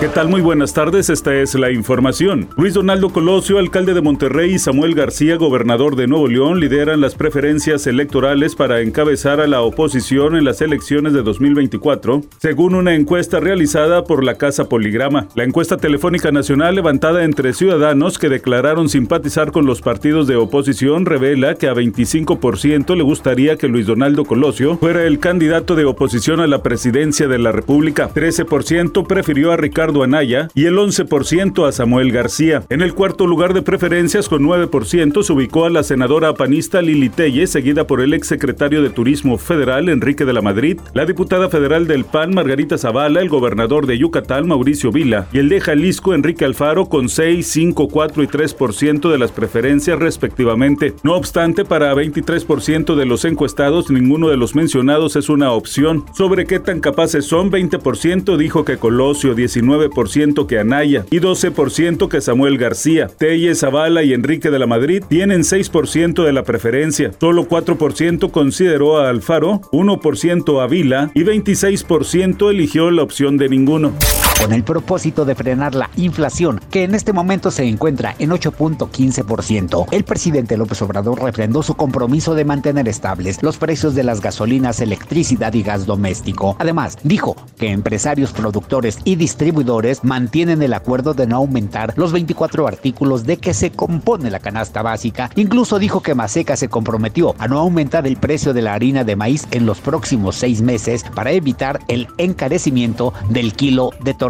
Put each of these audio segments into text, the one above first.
¿Qué tal? Muy buenas tardes, esta es la información. Luis Donaldo Colosio, alcalde de Monterrey, y Samuel García, gobernador de Nuevo León, lideran las preferencias electorales para encabezar a la oposición en las elecciones de 2024, según una encuesta realizada por la Casa Poligrama. La encuesta telefónica nacional levantada entre ciudadanos que declararon simpatizar con los partidos de oposición revela que a 25% le gustaría que Luis Donaldo Colosio fuera el candidato de oposición a la presidencia de la República. 13% prefirió a Ricardo Anaya y el 11% a Samuel García. En el cuarto lugar de preferencias con 9% se ubicó a la senadora panista Lili Telle, seguida por el exsecretario de Turismo Federal Enrique de la Madrid, la diputada federal del PAN Margarita Zavala, el gobernador de Yucatán Mauricio Vila y el de Jalisco Enrique Alfaro con 6, 5, 4 y 3% de las preferencias respectivamente. No obstante, para 23% de los encuestados ninguno de los mencionados es una opción. Sobre qué tan capaces son, 20% dijo que Colosio, 19 ciento que Anaya y 12% que Samuel García. Telle, Zavala y Enrique de la Madrid tienen 6% de la preferencia. Solo 4% consideró a Alfaro, 1% a Vila y 26% eligió la opción de ninguno con el propósito de frenar la inflación, que en este momento se encuentra en 8.15%. El presidente López Obrador refrendó su compromiso de mantener estables los precios de las gasolinas, electricidad y gas doméstico. Además, dijo que empresarios, productores y distribuidores mantienen el acuerdo de no aumentar los 24 artículos de que se compone la canasta básica. Incluso dijo que Maseca se comprometió a no aumentar el precio de la harina de maíz en los próximos seis meses para evitar el encarecimiento del kilo de tortilla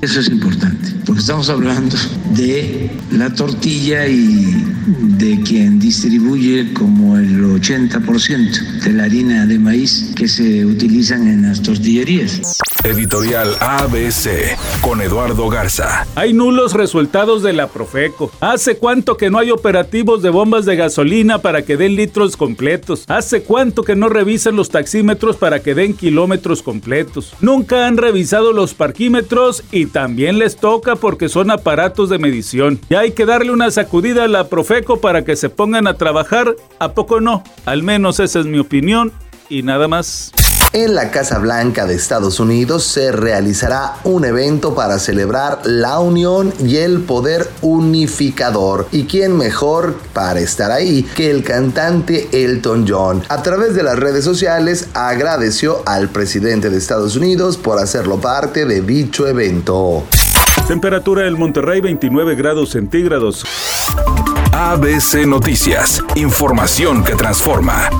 Eso es importante, porque estamos hablando de la tortilla y de quien distribuye como el 80% de la harina de maíz que se utilizan en las tortillerías. Editorial ABC con Eduardo Garza. Hay nulos resultados de la Profeco. ¿Hace cuánto que no hay operativos de bombas de gasolina para que den litros completos? ¿Hace cuánto que no revisan los taxímetros para que den kilómetros completos? Nunca han revisado los parquímetros y también les toca porque son aparatos de Y hay que darle una sacudida a la Profeco para que se pongan a trabajar. ¿A poco no? Al menos esa es mi opinión y nada más. En la Casa Blanca de Estados Unidos se realizará un evento para celebrar la unión y el poder unificador. ¿Y quién mejor para estar ahí que el cantante Elton John? A través de las redes sociales agradeció al presidente de Estados Unidos por hacerlo parte de dicho evento. Temperatura en Monterrey 29 grados centígrados. ABC Noticias, información que transforma.